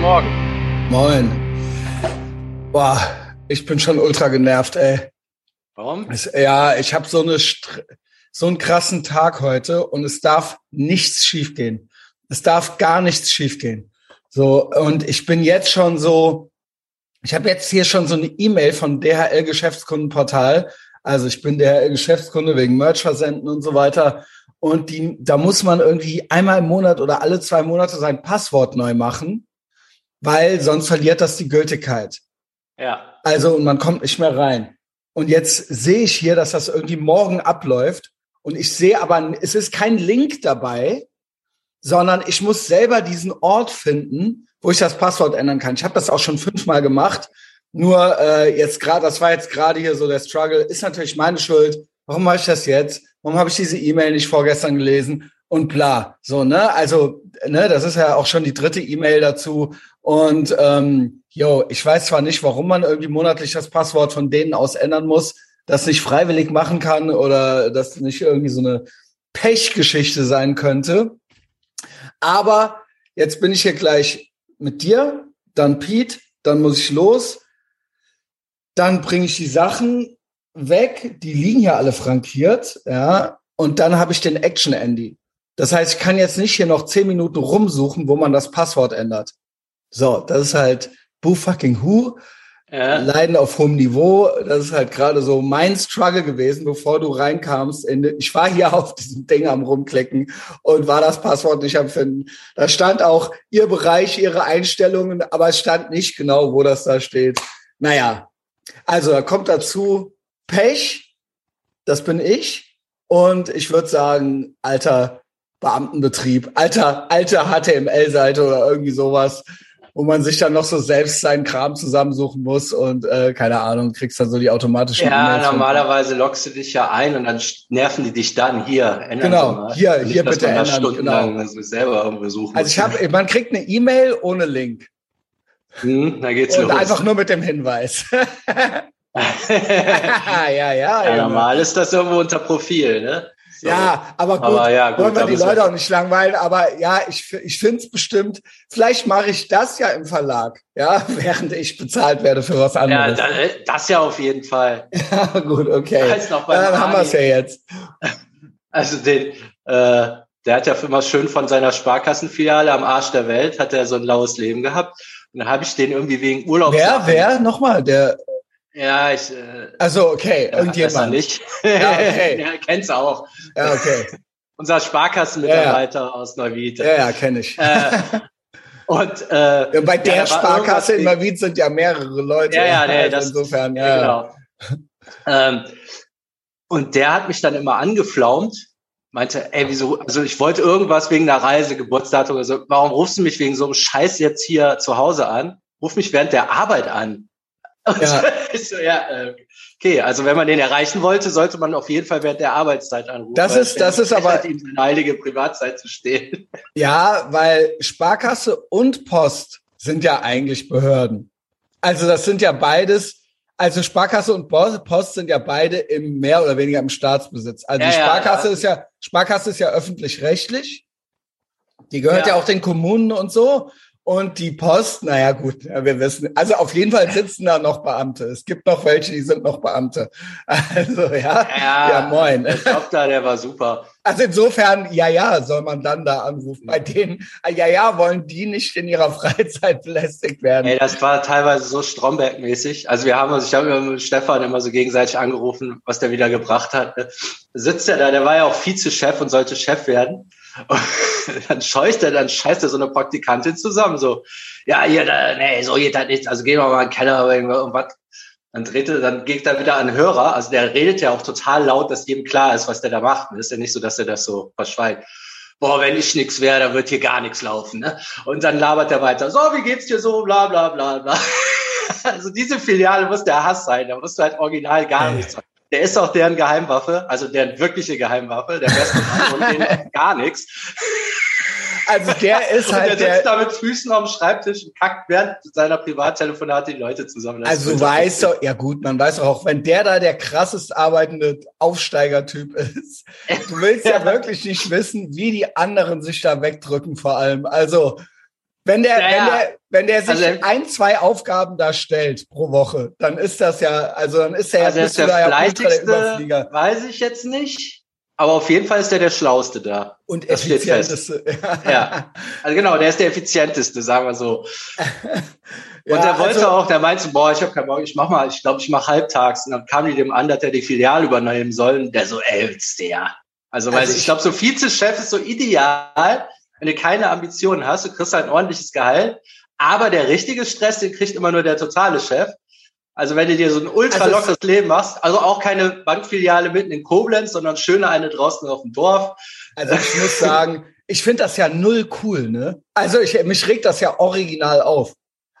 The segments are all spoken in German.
Guten Morgen. Moin. Boah, ich bin schon ultra genervt, ey. Warum? Es, ja, ich habe so eine so einen krassen Tag heute und es darf nichts schiefgehen. Es darf gar nichts schiefgehen. So und ich bin jetzt schon so ich habe jetzt hier schon so eine E-Mail von DHL Geschäftskundenportal. Also ich bin DHL Geschäftskunde wegen Merch versenden und so weiter und die da muss man irgendwie einmal im Monat oder alle zwei Monate sein Passwort neu machen, weil sonst verliert das die Gültigkeit. Ja. Also und man kommt nicht mehr rein. Und jetzt sehe ich hier, dass das irgendwie morgen abläuft. Und ich sehe aber, es ist kein Link dabei, sondern ich muss selber diesen Ort finden, wo ich das Passwort ändern kann. Ich habe das auch schon fünfmal gemacht. Nur äh, jetzt gerade, das war jetzt gerade hier so der Struggle, ist natürlich meine Schuld. Warum mache ich das jetzt? Warum habe ich diese E-Mail nicht vorgestern gelesen? Und bla. So, ne? Also, ne, das ist ja auch schon die dritte E-Mail dazu. Und ähm, yo, ich weiß zwar nicht, warum man irgendwie monatlich das Passwort von denen aus ändern muss, das nicht freiwillig machen kann oder das nicht irgendwie so eine Pechgeschichte sein könnte. Aber jetzt bin ich hier gleich mit dir, dann Pete, dann muss ich los, dann bringe ich die Sachen weg, die liegen ja alle frankiert, ja, und dann habe ich den Action Andy. Das heißt, ich kann jetzt nicht hier noch zehn Minuten rumsuchen, wo man das Passwort ändert. So, das ist halt Boo fucking Who. Ja. Leiden auf hohem Niveau. Das ist halt gerade so mein Struggle gewesen, bevor du reinkamst. In, ich war hier auf diesem Ding am rumklicken und war das Passwort nicht am finden. Da stand auch ihr Bereich, ihre Einstellungen, aber es stand nicht genau, wo das da steht. Naja, also da kommt dazu Pech, das bin ich. Und ich würde sagen, alter Beamtenbetrieb, alter, alter HTML-Seite oder irgendwie sowas wo man sich dann noch so selbst seinen Kram zusammensuchen muss und äh, keine Ahnung, kriegst dann so die automatischen Ja, e normalerweise loggst du dich ja ein und dann nerven die dich dann hier. Genau, hier, Nicht, hier bitte ändern. Genau. selber irgendwo suchen also ich habe, man kriegt eine E-Mail ohne Link. Hm, da geht's und los. einfach nur mit dem Hinweis. ja, ja, ja. ja normal ist das irgendwo unter Profil, ne? So. Ja, aber gut, aber ja, gut wollen wir die Leute auch nicht langweilen. Aber ja, ich, ich finde es bestimmt, vielleicht mache ich das ja im Verlag, ja, während ich bezahlt werde für was anderes. Ja, das ja auf jeden Fall. Ja, gut, okay. Dann haben wir es ja jetzt. Also den, äh, der hat ja immer schön von seiner Sparkassenfiliale am Arsch der Welt, hat er so ein laues Leben gehabt. Und dann habe ich den irgendwie wegen Urlaub. Wer, wer? Nochmal, der ja, ich. Äh, also okay, irgendjemand. nicht. Ja, okay. ja, kennst auch. Ja, okay. Unser Sparkassenmitarbeiter ja, ja. aus Neuwied. Ja, ja, kenne ich. Äh, und äh, ja, bei der ja, Sparkasse in Neuwied sind ja mehrere Leute. Ja, ja, nee, also das, insofern, ja. Genau. ähm, und der hat mich dann immer angeflaumt, meinte, ey, wieso, also ich wollte irgendwas wegen der Reise, Geburtsdatum oder so, warum rufst du mich wegen so einem Scheiß jetzt hier zu Hause an? Ruf mich während der Arbeit an. Ja. so, ja, äh, okay, also wenn man den erreichen wollte, sollte man auf jeden Fall während der Arbeitszeit anrufen. Das ist, das ist aber ihm seine heilige Privatzeit zu stehen. Ja, weil Sparkasse und Post sind ja eigentlich Behörden. Also das sind ja beides. Also Sparkasse und Post sind ja beide im mehr oder weniger im Staatsbesitz. Also ja, Sparkasse ja, ist ja Sparkasse ist ja öffentlich-rechtlich. Die gehört ja. ja auch den Kommunen und so. Und die Post, naja gut, wir wissen, also auf jeden Fall sitzen da noch Beamte. Es gibt noch welche, die sind noch Beamte. Also ja, ja, ja moin. Der Job da, der war super. Also insofern, ja, ja, soll man dann da anrufen. Bei denen, ja, ja, wollen die nicht in ihrer Freizeit belästigt werden. Ey, das war teilweise so Stromberg-mäßig. Also wir haben uns, ich habe mit Stefan immer so gegenseitig angerufen, was der wieder gebracht hat. Sitzt er da, der war ja auch Vizechef und sollte Chef werden. Und dann scheucht er, dann scheißt er so eine Praktikantin zusammen, so, ja, hier, da, nee, so geht das nicht, also gehen wir mal in den Keller oder irgendwas. Dann dreht er, dann geht er wieder an Hörer, also der redet ja auch total laut, dass jedem klar ist, was der da macht. ist ja nicht so, dass er das so verschweigt. Boah, wenn ich nix wäre, dann wird hier gar nichts laufen. Ne? Und dann labert er weiter, so, wie geht's dir so, bla bla bla bla. Also diese Filiale muss der Hass sein, da musst du halt original gar nichts machen. Der ist auch deren Geheimwaffe, also deren wirkliche Geheimwaffe, der beste und gar nichts. Also der ist halt. Und der sitzt da mit Füßen am Schreibtisch und kackt während seiner Privattelefonate die Leute zusammen. Das also du weißt doch, ja gut, man weiß auch, wenn der da der krassest arbeitende Aufsteigertyp ist, du willst ja wirklich nicht wissen, wie die anderen sich da wegdrücken vor allem. Also Wenn der, Ja, wenn ja. der, wenn der sich Also- ein, zwei Aufgaben da stellt pro Woche, dann ist das ja, also dann ist er ja, Also er bist der ja fleißigste, Überflieger weiß ich jetzt nicht. Aber auf jeden Fall ist der der Schlauste da. und das effizienteste. Ja. Also genau, der ist der effizienteste, sagen wir so. Ja, und der wollte also- auch, der meinte, boah, ich habe keinen Bock, ich mach mal, ich glaube, ich mache halbtags. Und dann kam die dem an, dass er die Filiale übernehmen soll. Und der so, ey, ist der. Also, Also weiß ich, ich- ich glaube, so Vizechef ist so ideal, wenn du keine Ambitionen hast, du kriegst halt ein ordentliches Gehalt. Aber der richtige Stress, den kriegt immer nur der totale Chef. Also wenn du dir so ein ultra Also lockeres Leben machst, also auch keine Bankfiliale mitten in Koblenz, sondern schöne eine draußen auf dem Dorf. Also ich muss sagen, ich finde das ja null cool, ne? Also ich, mich regt das ja original auf.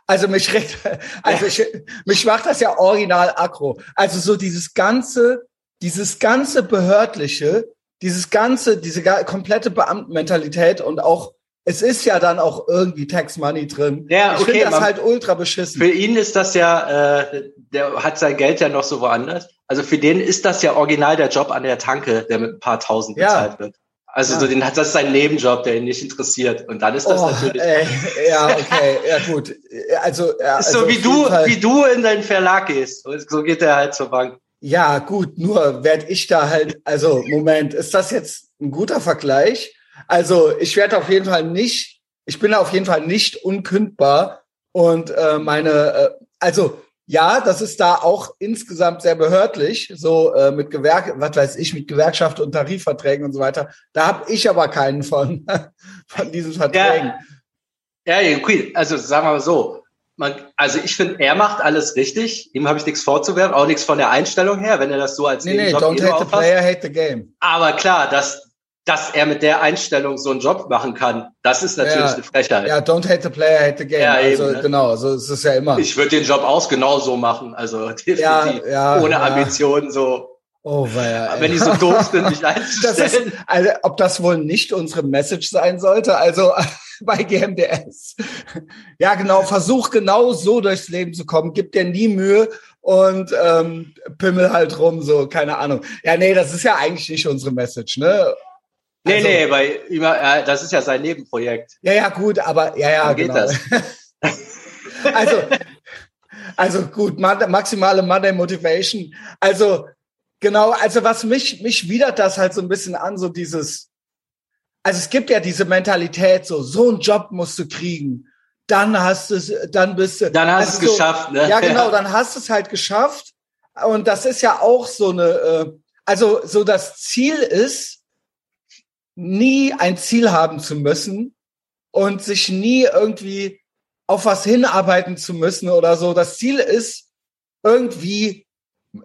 Also mich regt, also ich, mich macht das ja original aggro. Also so dieses ganze, dieses ganze behördliche, dieses ganze, diese komplette Beamtenmentalität und auch, es ist ja dann auch irgendwie Tax Money drin. Ja, ich okay, finde das man- halt ultra beschissen. Für ihn ist das ja, äh, der hat sein Geld ja noch so woanders. Also für den ist das ja original der Job an der Tanke, der mit ein paar tausend Ja. bezahlt wird. Also Ja. so den hat das ist sein Nebenjob, der ihn nicht interessiert. Und dann ist das Oh, natürlich ey, ja, okay, ja gut. Also, ja, ist also so wie du, Fall- wie du in deinen Verlag gehst. So geht er halt zur Bank. Ja, gut, nur werd ich da halt, also Moment, ist das jetzt ein guter Vergleich? Also ich werde auf jeden Fall nicht, ich bin auf jeden Fall nicht unkündbar und äh, meine, äh, also ja, das ist da auch insgesamt sehr behördlich, so äh, mit Gewerk, was weiß ich, mit Gewerkschaft und Tarifverträgen und so weiter. Da habe ich aber keinen von, von diesen Verträgen. Ja, ja, okay. Also sagen wir mal so. Man, also ich finde, er macht alles richtig. Ihm habe ich nichts vorzuwerfen, auch nichts von der Einstellung her, wenn er das so als Nee, nee, Nebenjob don't eh hate the player, hate the game. Aber klar, dass, dass er mit der Einstellung so einen Job machen kann, das ist natürlich Ja, eine Frechheit. Ja, don't hate the player, hate the game. Ja, also eben, ne? genau, so ist es ja immer. Ich würde den Job auch genauso machen, also definitiv. Ja, ja, ohne ja. Ambitionen so. Oh, weia, ey. Wenn die so doof sind, mich Das ist, einzustellen. also, ob das wohl nicht unsere Message sein sollte, also bei GMDS. Ja, genau, versuch genau so durchs Leben zu kommen, gib dir nie Mühe und ähm, pimmel halt rum, so, keine Ahnung. Ja, nee, das ist ja eigentlich nicht unsere Message, ne? nee, also- nee, weil immer, äh, das ist ja sein Nebenprojekt. Ja, ja, gut, aber ja, ja, Dann geht genau. das. Also, also gut, ma- maximale Monday Motivation. Also, genau, also was mich, mich widert das halt so ein bisschen an, so dieses, also es gibt ja diese Mentalität, so, so einen Job musst du kriegen. Dann hast du es, dann bist du. Dann hast du also es so, geschafft, ne? Ja, genau, dann hast du es halt geschafft. Und das ist ja auch so eine, äh, also so das Ziel ist, nie ein Ziel haben zu müssen und sich nie irgendwie auf was hinarbeiten zu müssen oder so. Das Ziel ist irgendwie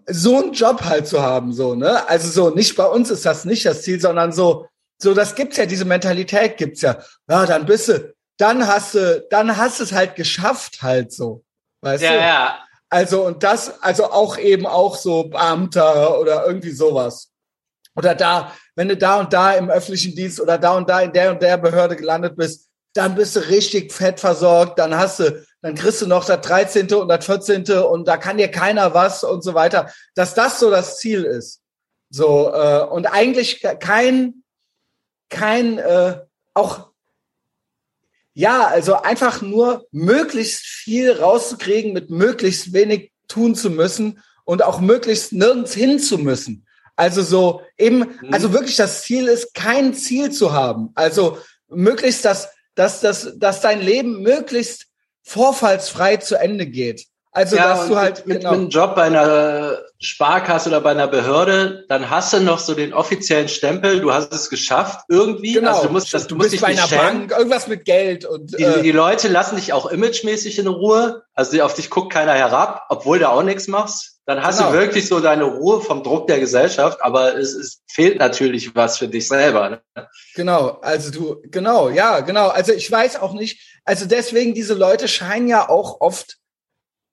so einen Job halt zu haben, so, ne? Also so, nicht bei uns ist das nicht das Ziel, sondern so, so, das gibt's ja, diese Mentalität gibt's ja. Ja, dann bist du, dann hast du, dann hast du es halt geschafft halt so. Weißt Ja, du? ja. Also und das, also auch eben auch so Beamter oder irgendwie sowas. Oder da, wenn du da und da im öffentlichen Dienst oder da und da in der und der Behörde gelandet bist, dann bist du richtig fett versorgt, dann hast du, dann kriegst du noch das 13. und das 14. und da kann dir keiner was und so weiter. Dass das so das Ziel ist. So, äh, und eigentlich kein, kein, äh, auch ja, also einfach nur möglichst viel rauszukriegen, mit möglichst wenig tun zu müssen und auch möglichst nirgends hin zu müssen. Also so eben, Mhm. also wirklich das Ziel ist, kein Ziel zu haben. Also möglichst, dass, dass, dass, dass dein Leben möglichst vorfallsfrei zu Ende geht. Also ja, dass du halt mit, genau, mit einem Job bei einer Sparkasse oder bei einer Behörde, dann hast du noch so den offiziellen Stempel, du hast es geschafft irgendwie. genau, Also du musst, das, du musst bist dich bei einer. Bank, irgendwas mit Geld und Die, äh, die Leute lassen dich auch imagemäßig in Ruhe. Also auf dich guckt keiner herab, obwohl du auch nichts machst. Dann hast Genau. du wirklich so deine Ruhe vom Druck der Gesellschaft, aber es, es fehlt natürlich was für dich selber. Ne? Genau, also du, genau, ja, genau. Also ich weiß auch nicht, also deswegen, diese Leute scheinen ja auch oft,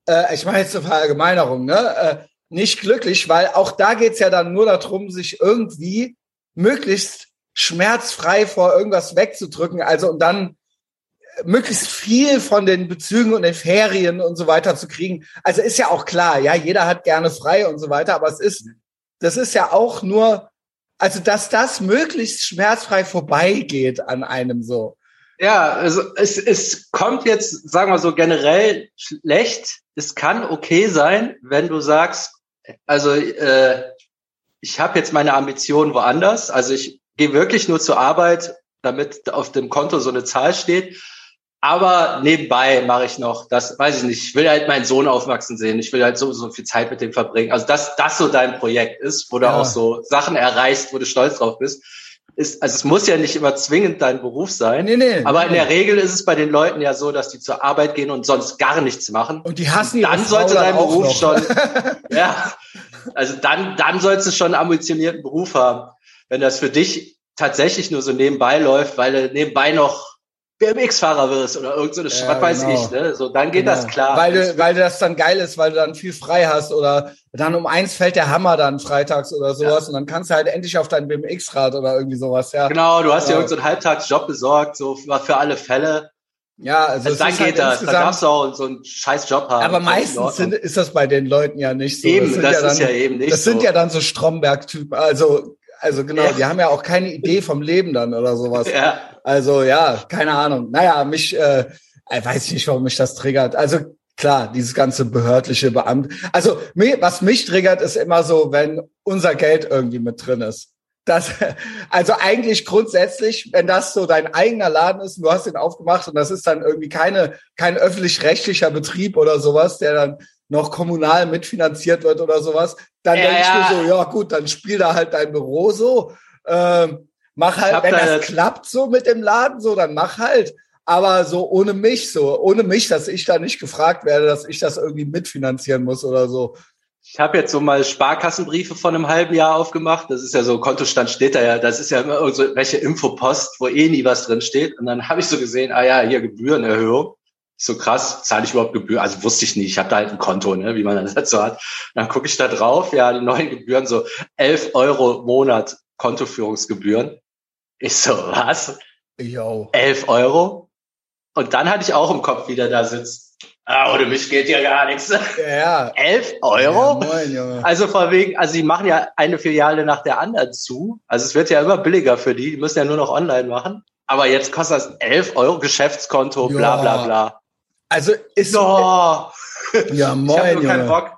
äh, ich meine jetzt eine Verallgemeinerung, ne, äh, nicht glücklich, weil auch da geht's ja dann nur darum, sich irgendwie möglichst schmerzfrei vor irgendwas wegzudrücken, also und dann möglichst viel von den Bezügen und den Ferien und so weiter zu kriegen. Also ist ja auch klar, ja, jeder hat gerne frei und so weiter, aber es ist, das ist ja auch nur, also dass das möglichst schmerzfrei vorbeigeht an einem so. Ja, also es, es kommt jetzt, sagen wir so, generell schlecht. Es kann okay sein, wenn du sagst, also äh, ich habe jetzt meine Ambitionen woanders. Also ich gehe wirklich nur zur Arbeit, damit auf dem Konto so eine Zahl steht. Aber nebenbei mache ich noch, das weiß ich nicht, ich will halt meinen Sohn aufwachsen sehen, ich will halt so, so viel Zeit mit dem verbringen. Also dass das so dein Projekt ist, wo du ja. auch so Sachen erreichst, wo du stolz drauf bist. Ist, also es muss ja nicht immer zwingend dein Beruf sein. Nee, nee, aber in der Regel ist es bei den Leuten ja so, dass die zur Arbeit gehen und sonst gar nichts machen. Und die hassen und Dann sollte dein Beruf noch. schon, ja, also dann, dann sollst du schon einen ambitionierten Beruf haben. Wenn das für dich tatsächlich nur so nebenbei läuft, weil du nebenbei noch BMX-Fahrer wirst oder irgend so eine ja, was weiß genau. ich, ne? So, dann geht genau. das klar. Weil du, weil das dann geil ist, weil du dann viel frei hast oder dann um eins fällt der Hammer dann freitags oder sowas ja. und dann kannst du halt endlich auf dein BMX-Rad oder irgendwie sowas, ja. Genau, du hast ja, ja irgendeinen so Halbtagsjob besorgt, so für alle Fälle. Ja, also, also dann geht halt das. Dann darfst du auch so einen scheiß Job haben. Aber meistens sind, ist das bei den Leuten ja nicht so. Eben, das, das ja ist dann, ja eben nicht Das so. sind ja dann so Stromberg-Typen. Also also genau, ja. die haben ja auch keine Idee vom Leben dann oder sowas. Ja. Also ja, keine Ahnung. Naja, mich, äh, ich weiß nicht, warum mich das triggert. Also klar, dieses ganze behördliche Beamt. Also was mich triggert, ist immer so, wenn unser Geld irgendwie mit drin ist. Das, also eigentlich grundsätzlich, wenn das so dein eigener Laden ist, und du hast ihn aufgemacht und das ist dann irgendwie keine, kein öffentlich-rechtlicher Betrieb oder sowas, der dann noch kommunal mitfinanziert wird oder sowas, dann ja, denke ich mir so, ja gut, dann spiel da halt dein Büro so, ähm, mach halt, wenn da das klappt so mit dem Laden, so, dann mach halt. Aber so ohne mich, so, ohne mich, dass ich da nicht gefragt werde, dass ich das irgendwie mitfinanzieren muss oder so. Ich habe jetzt so mal Sparkassenbriefe von einem halben Jahr aufgemacht. Das ist ja so, Kontostand steht da ja, das ist ja immer irgendwelche Infopost, wo eh nie was drin steht. Und dann habe ich so gesehen, ah ja, hier Gebührenerhöhung so krass, zahle ich überhaupt Gebühren? Also wusste ich nicht, ich habe da halt ein Konto, ne, wie man das halt so hat. Und dann gucke ich da drauf, ja, die neuen Gebühren, so 11 Euro im Monat Kontoführungsgebühren. Ich so, was? Yo. 11 Euro? Und dann hatte ich auch im Kopf wieder da sitzt. Ah, ohne mich geht ja gar nichts. Ja. 11 Euro? Ja, moin, Junge. Also vor wegen, also die machen ja eine Filiale nach der anderen zu. Also es wird ja immer billiger für die. Die müssen ja nur noch online machen. Aber jetzt kostet das 11 Euro Geschäftskonto, bla bla bla. Also ist oh. ja moin, ich habe nur keinen Bock.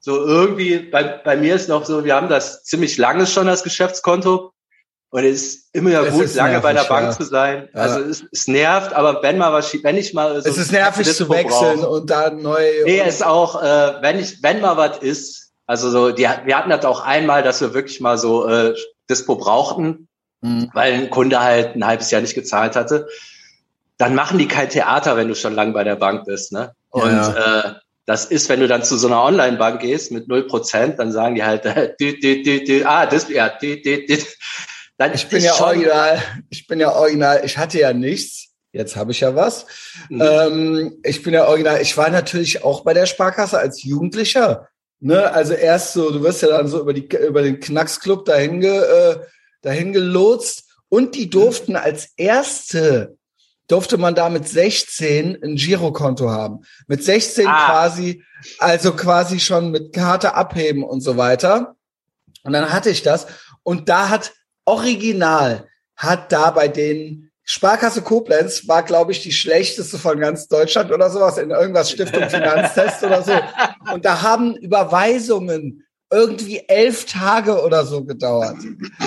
So irgendwie bei, bei mir ist noch so, wir haben das ziemlich lange schon das Geschäftskonto und es ist immer ja gut, lange nervig, bei der Bank ja. zu sein. Ja. Also es, es nervt, aber wenn mal was, wenn ich mal so es ist nervig zu wechseln brauch. und dann neu. Nee, es ist auch, äh, wenn ich, wenn mal was ist, also so, die, wir hatten das auch einmal, dass wir wirklich mal so äh, Dispo brauchten, mhm. weil ein Kunde halt ein halbes Jahr nicht gezahlt hatte dann machen die kein Theater, wenn du schon lang bei der Bank bist. Ne? Und ja. äh, das ist, wenn du dann zu so einer Online-Bank gehst mit null Prozent, dann sagen die halt, dü, dü, dü, dü, ah, das, ja, dü, dü, dü. Dann ich bin ja original, ich bin ja original, ich hatte ja nichts, jetzt habe ich ja was. Mhm. Ähm, ich bin ja original, ich war natürlich auch bei der Sparkasse als Jugendlicher. Ne? Also erst so, du wirst ja dann so über, die, über den Knacksclub dahin, ge, äh, dahin gelotst und die durften als erste durfte man da mit 16 ein Girokonto haben. Mit 16 ah. quasi, also quasi schon mit Karte abheben und so weiter. Und dann hatte ich das. Und da hat original, hat da bei den Sparkasse Koblenz war, glaube ich, die schlechteste von ganz Deutschland oder sowas in irgendwas Stiftung Finanztest oder so. Und da haben Überweisungen irgendwie elf Tage oder so gedauert.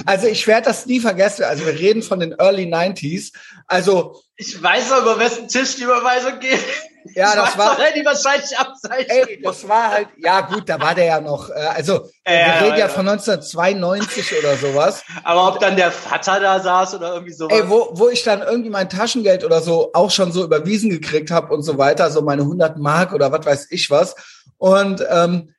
Also ich werde das nie vergessen. Also wir reden von den Early 90s. Also ich weiß aber, wessen Tisch die Überweisung geht. Ja, ich das war die wahrscheinlich. Ey, das war halt, ja gut, da war der ja noch. Äh, also ja, wir ja, reden ja, ja von 1992 oder sowas. Aber ob dann der Vater da saß oder irgendwie sowas. Ey, wo, wo ich dann irgendwie mein Taschengeld oder so auch schon so überwiesen gekriegt habe und so weiter, so meine 100 Mark oder was weiß ich was. Und ähm,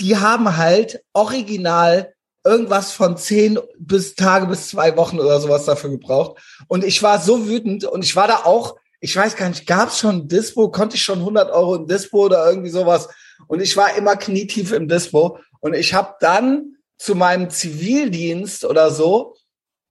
die haben halt original irgendwas von zehn bis Tage bis zwei Wochen oder sowas dafür gebraucht. Und ich war so wütend und ich war da auch, ich weiß gar nicht, gab es schon Dispo, konnte ich schon 100 Euro in Dispo oder irgendwie sowas. Und ich war immer knietief im Dispo. Und ich habe dann zu meinem Zivildienst oder so,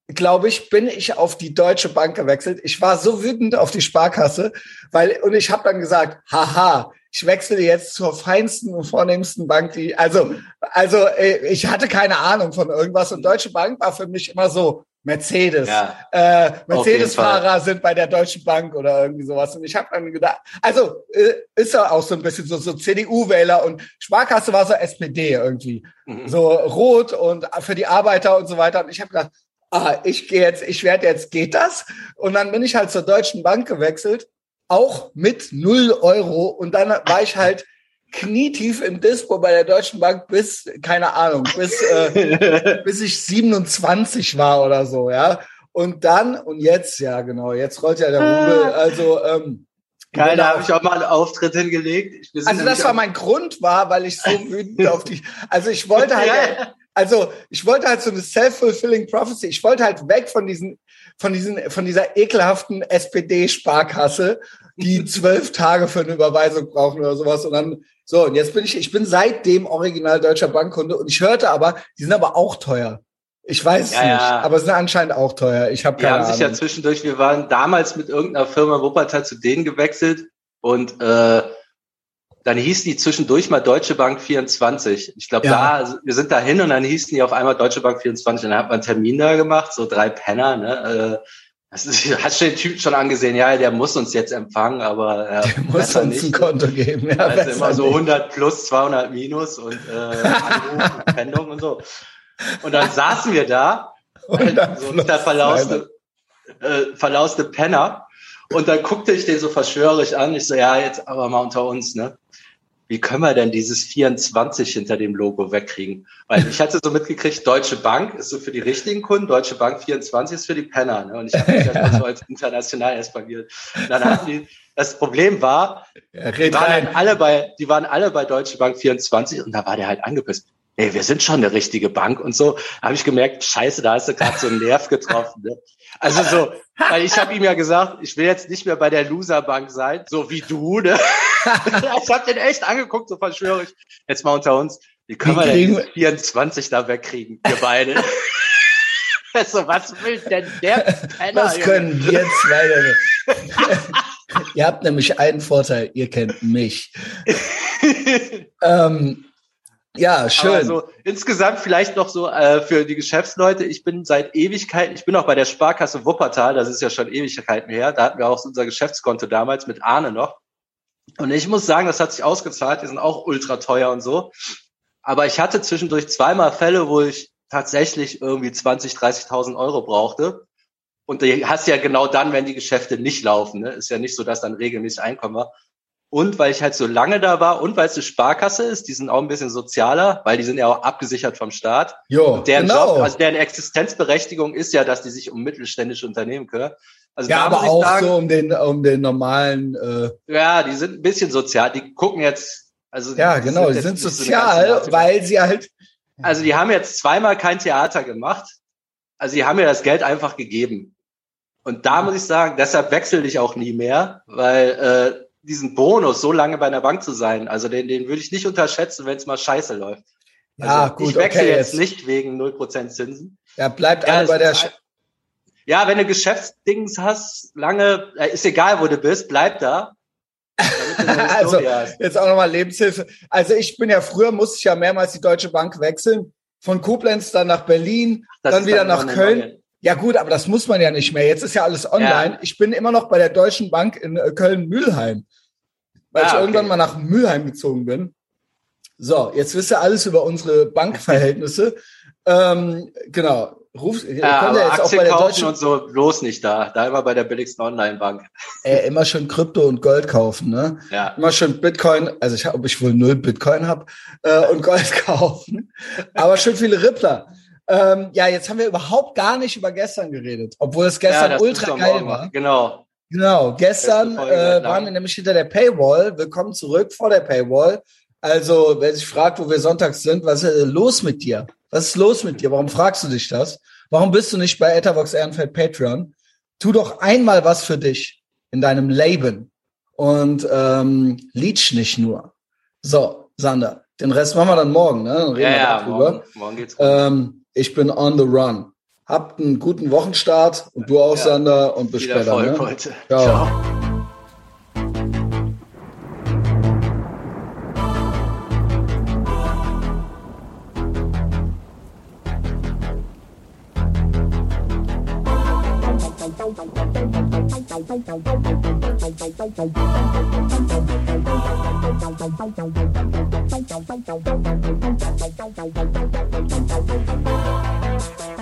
glaube ich, bin ich auf die Deutsche Bank gewechselt. Ich war so wütend auf die Sparkasse, weil und ich habe dann gesagt, haha, ich wechsle jetzt zur feinsten und vornehmsten Bank, die, also, also äh, ich hatte keine Ahnung von irgendwas und Deutsche Bank war für mich immer so, Mercedes. Ja, äh, Mercedes-Fahrer sind bei der Deutschen Bank oder irgendwie sowas. Und ich habe dann gedacht, also äh, ist ja auch so ein bisschen so, so CDU-Wähler und Sparkasse war so SPD irgendwie. Mhm. So rot und für die Arbeiter und so weiter. Und ich habe gedacht, ah, ich gehe jetzt, ich werde jetzt, geht das? Und dann bin ich halt zur Deutschen Bank gewechselt, auch mit null Euro. Und dann war ich halt knietief im Dispo bei der Deutschen Bank bis, keine Ahnung, bis, äh, bis ich 27 war oder so, ja. Und dann, und jetzt, ja genau, jetzt rollt ja der Rubel. Ah. Also, ähm, Keiner habe ich auch mal einen Auftritt hingelegt. Also das war mein Grund, war, weil ich so wütend auf dich. Also ich wollte halt, ja. also ich wollte halt so eine self-fulfilling prophecy. Ich wollte halt weg von diesen, von diesen, von dieser ekelhaften SPD-Sparkasse, die zwölf Tage für eine Überweisung brauchen oder sowas. Und dann so, und jetzt bin ich, ich bin seitdem original deutscher Bankkunde und ich hörte aber, die sind aber auch teuer. Ich weiß ja, nicht, ja. aber sind anscheinend auch teuer. Ich habe keine Ahnung. Die haben sich ja zwischendurch, wir waren damals mit irgendeiner Firma Wuppertal zu denen gewechselt und äh, dann hieß die zwischendurch mal Deutsche Bank 24. Ich glaube, ja. da, wir sind da hin und dann hießen die auf einmal Deutsche Bank 24 und dann hat man einen Termin da gemacht, so drei Penner, ne? Äh, das ist, hast du den Typ schon angesehen, ja, der muss uns jetzt empfangen, aber ja, der muss uns nicht. ein Konto geben. Ja, also immer so 100 plus, 200 minus und äh, Anruf, Pendung und so. Und dann saßen wir da, dann so der verlauste, äh, verlauste Penner. Und dann guckte ich den so verschwörerisch an. Ich so, ja, jetzt aber mal unter uns, ne? Wie können wir denn dieses 24 hinter dem Logo wegkriegen? Weil ich hatte so mitgekriegt, Deutsche Bank ist so für die richtigen Kunden, Deutsche Bank 24 ist für die Penner. Ne? Und ich habe mich ja. so als international. Und dann hatten die, das Problem war, ja, die, waren halt alle bei, die waren alle bei Deutsche Bank 24 und da war der halt angepisst. Ey, wir sind schon eine richtige Bank und so. Habe ich gemerkt, scheiße, da hast du gerade so einen Nerv getroffen. Ne? Also so, weil ich habe ihm ja gesagt, ich will jetzt nicht mehr bei der Loserbank sein, so wie du. Ne? ich habe den echt angeguckt, so verschwörig. Jetzt mal unter uns, wie können wie wir denn 24 da wegkriegen, wir beide? also, was will denn der Penner? Was können wir zwei denn? ihr habt nämlich einen Vorteil, ihr kennt mich. ähm, ja, schön. Also insgesamt vielleicht noch so äh, für die Geschäftsleute. Ich bin seit Ewigkeiten, ich bin auch bei der Sparkasse Wuppertal, das ist ja schon Ewigkeiten her. Da hatten wir auch unser Geschäftskonto damals mit Arne noch. Und ich muss sagen, das hat sich ausgezahlt. Die sind auch ultra teuer und so. Aber ich hatte zwischendurch zweimal Fälle, wo ich tatsächlich irgendwie 20, 30.000 Euro brauchte. Und die hast ja genau dann, wenn die Geschäfte nicht laufen. Ne? Ist ja nicht so, dass dann regelmäßig Einkommen war. Und weil ich halt so lange da war und weil es eine Sparkasse ist, die sind auch ein bisschen sozialer, weil die sind ja auch abgesichert vom Staat. Jo, und deren genau. Job, also deren Existenzberechtigung ist ja, dass die sich um mittelständische Unternehmen kümmern. Also ja, aber auch sagen, so um den, um den normalen. Äh ja, die sind ein bisschen sozial. Die gucken jetzt. Also ja, genau, die sind, die sind sozial, so weil sie halt. Also die haben jetzt zweimal kein Theater gemacht. Also die haben mir das Geld einfach gegeben. Und da muss ich sagen, deshalb wechsle ich auch nie mehr, weil äh, diesen Bonus, so lange bei einer Bank zu sein, also den, den würde ich nicht unterschätzen, wenn es mal scheiße läuft. Also ja, gut, ich wechsle okay, jetzt, jetzt nicht wegen 0% Zinsen. Ja, bleibt ja, alle bei der. Ein, ja, wenn du Geschäftsdings hast, lange, ist egal, wo du bist, bleib da. also, jetzt auch nochmal Lebenshilfe. Also ich bin ja früher, musste ich ja mehrmals die Deutsche Bank wechseln. Von Koblenz dann nach Berlin, das dann wieder dann nach Köln. Ja gut, aber das muss man ja nicht mehr. Jetzt ist ja alles online. Ja. Ich bin immer noch bei der Deutschen Bank in äh, Köln-Mühlheim, weil ah, ich okay. irgendwann mal nach Mülheim gezogen bin. So, jetzt wisst ihr alles über unsere Bankverhältnisse. ähm, genau. Ruf, ja, aber jetzt Aktien auch bei der kaufen und so bloß nicht da. Da immer bei der billigsten Online-Bank. Äh, immer schön Krypto und Gold kaufen, ne? Ja. Immer schön Bitcoin, also ich ob ich wohl null Bitcoin habe äh, und Gold kaufen. aber schön viele Rippler. Ähm, ja, jetzt haben wir überhaupt gar nicht über gestern geredet, obwohl es gestern ja, ultra geil war. Genau. Genau, gestern äh, waren wir nämlich hinter der Paywall. Willkommen zurück vor der Paywall. Also, wer sich fragt, wo wir sonntags sind, was ist los mit dir? Was ist los mit dir? Warum fragst du dich das? Warum bist du nicht bei Etavox Ehrenfeld Patreon? Tu doch einmal was für dich in deinem Leben und ähm, leech nicht nur. So, Sander, den Rest machen wir dann morgen, ne? Dann reden ja, wir ja, darüber. Morgen, morgen geht's. Ähm, ich bin on the run. Habt einen guten Wochenstart und du auch, ja. Sander, und bis Viel später. Erfolg ne? heute. Ciao. Ciao. Thank you.